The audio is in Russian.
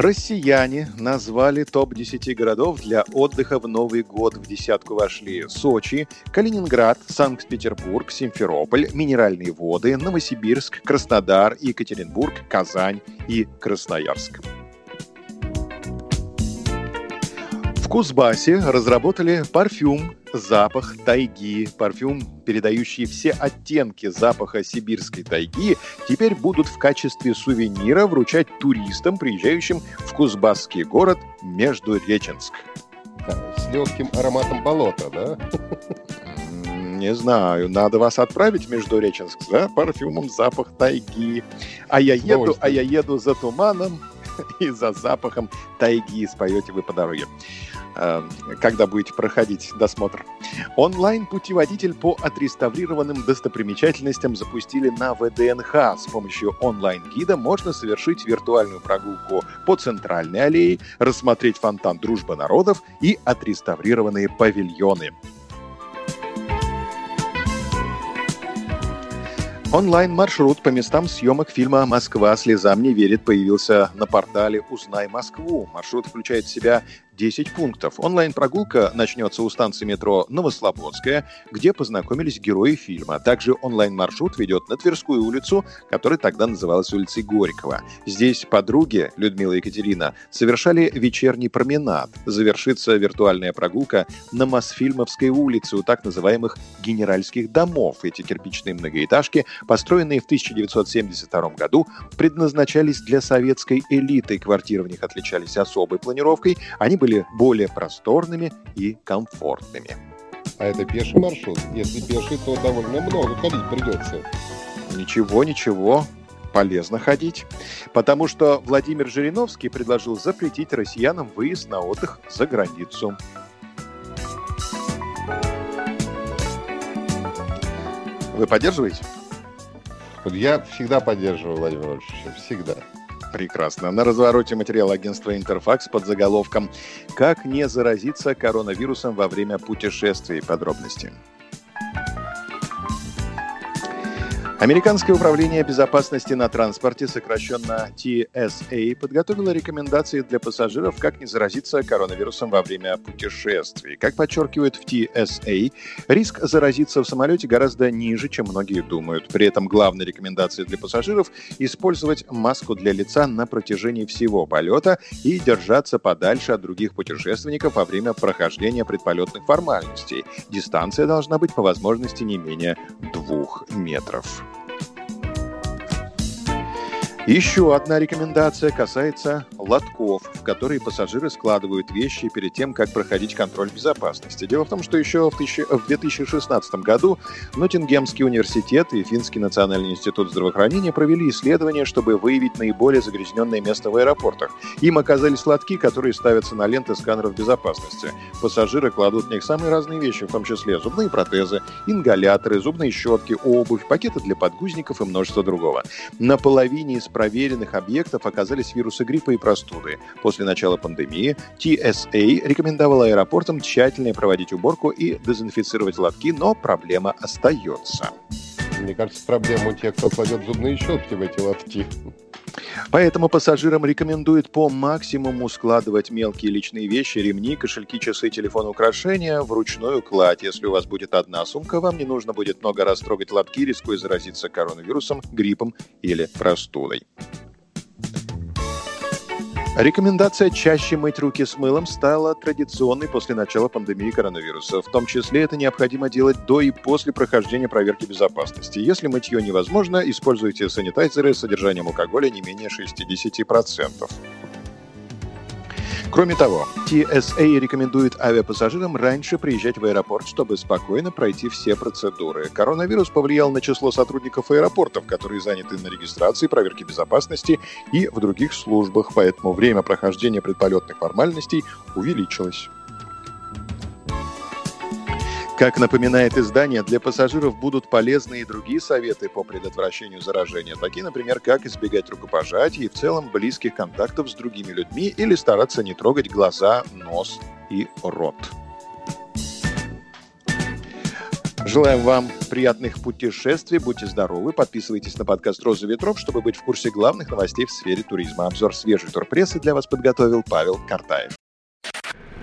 Россияне назвали топ-10 городов для отдыха в Новый год. В десятку вошли Сочи, Калининград, Санкт-Петербург, Симферополь, Минеральные воды, Новосибирск, Краснодар, Екатеринбург, Казань и Красноярск. В Кузбассе разработали парфюм «Запах тайги». Парфюм, передающий все оттенки запаха сибирской тайги, теперь будут в качестве сувенира вручать туристам, приезжающим в Кузбасский город Междуреченск. С легким ароматом болота, да? Не знаю, надо вас отправить в Междуреченск за парфюмом «Запах тайги». А я еду, а я еду за туманом и за запахом тайги, споете вы по дороге. Э, когда будете проходить досмотр. Онлайн-путеводитель по отреставрированным достопримечательностям запустили на ВДНХ. С помощью онлайн-гида можно совершить виртуальную прогулку по центральной аллее, рассмотреть фонтан «Дружба народов» и отреставрированные павильоны. Онлайн-маршрут по местам съемок фильма «Москва слезам не верит» появился на портале «Узнай Москву». Маршрут включает в себя 10 пунктов. Онлайн-прогулка начнется у станции метро Новослободская, где познакомились герои фильма. Также онлайн-маршрут ведет на Тверскую улицу, которая тогда называлась улицей Горького. Здесь подруги, Людмила и Екатерина, совершали вечерний променад. Завершится виртуальная прогулка на Мосфильмовской улице у так называемых генеральских домов. Эти кирпичные многоэтажки, построенные в 1972 году, предназначались для советской элиты. Квартиры в них отличались особой планировкой. Они были были более просторными и комфортными. А это пеший маршрут? Если пеший, то довольно много ходить придется. Ничего, ничего, полезно ходить, потому что Владимир Жириновский предложил запретить россиянам выезд на отдых за границу. Вы поддерживаете? Я всегда поддерживаю Владимира Владимировича, всегда. Прекрасно. На развороте материал агентства «Интерфакс» под заголовком «Как не заразиться коронавирусом во время путешествий». Подробности. Американское управление безопасности на транспорте, сокращенно TSA, подготовило рекомендации для пассажиров, как не заразиться коронавирусом во время путешествий. Как подчеркивают в TSA, риск заразиться в самолете гораздо ниже, чем многие думают. При этом главная рекомендация для пассажиров – использовать маску для лица на протяжении всего полета и держаться подальше от других путешественников во время прохождения предполетных формальностей. Дистанция должна быть по возможности не менее двух метров. Еще одна рекомендация касается лотков, в которые пассажиры складывают вещи перед тем, как проходить контроль безопасности. Дело в том, что еще в, 2016 году Ноттингемский университет и Финский национальный институт здравоохранения провели исследование, чтобы выявить наиболее загрязненное место в аэропортах. Им оказались лотки, которые ставятся на ленты сканеров безопасности. Пассажиры кладут в них самые разные вещи, в том числе зубные протезы, ингаляторы, зубные щетки, обувь, пакеты для подгузников и множество другого. На половине из проверенных объектов оказались вирусы гриппа и простуды. После начала пандемии TSA рекомендовала аэропортам тщательно проводить уборку и дезинфицировать лотки, но проблема остается. Мне кажется, проблема у тех, кто кладет зубные щетки в эти лотки. Поэтому пассажирам рекомендуют по максимуму складывать мелкие личные вещи, ремни, кошельки, часы, телефон, украшения в ручную кладь. Если у вас будет одна сумка, вам не нужно будет много раз трогать лотки, рискуя заразиться коронавирусом, гриппом или простудой. Рекомендация чаще мыть руки с мылом стала традиционной после начала пандемии коронавируса. В том числе это необходимо делать до и после прохождения проверки безопасности. Если мытье невозможно, используйте санитайзеры с содержанием алкоголя не менее 60%. Кроме того, TSA рекомендует авиапассажирам раньше приезжать в аэропорт, чтобы спокойно пройти все процедуры. Коронавирус повлиял на число сотрудников аэропортов, которые заняты на регистрации, проверке безопасности и в других службах, поэтому время прохождения предполетных формальностей увеличилось. Как напоминает издание, для пассажиров будут полезны и другие советы по предотвращению заражения, такие, например, как избегать рукопожатий и в целом близких контактов с другими людьми или стараться не трогать глаза, нос и рот. Желаем вам приятных путешествий, будьте здоровы, подписывайтесь на подкаст «Роза ветров», чтобы быть в курсе главных новостей в сфере туризма. Обзор свежей турпрессы для вас подготовил Павел Картаев.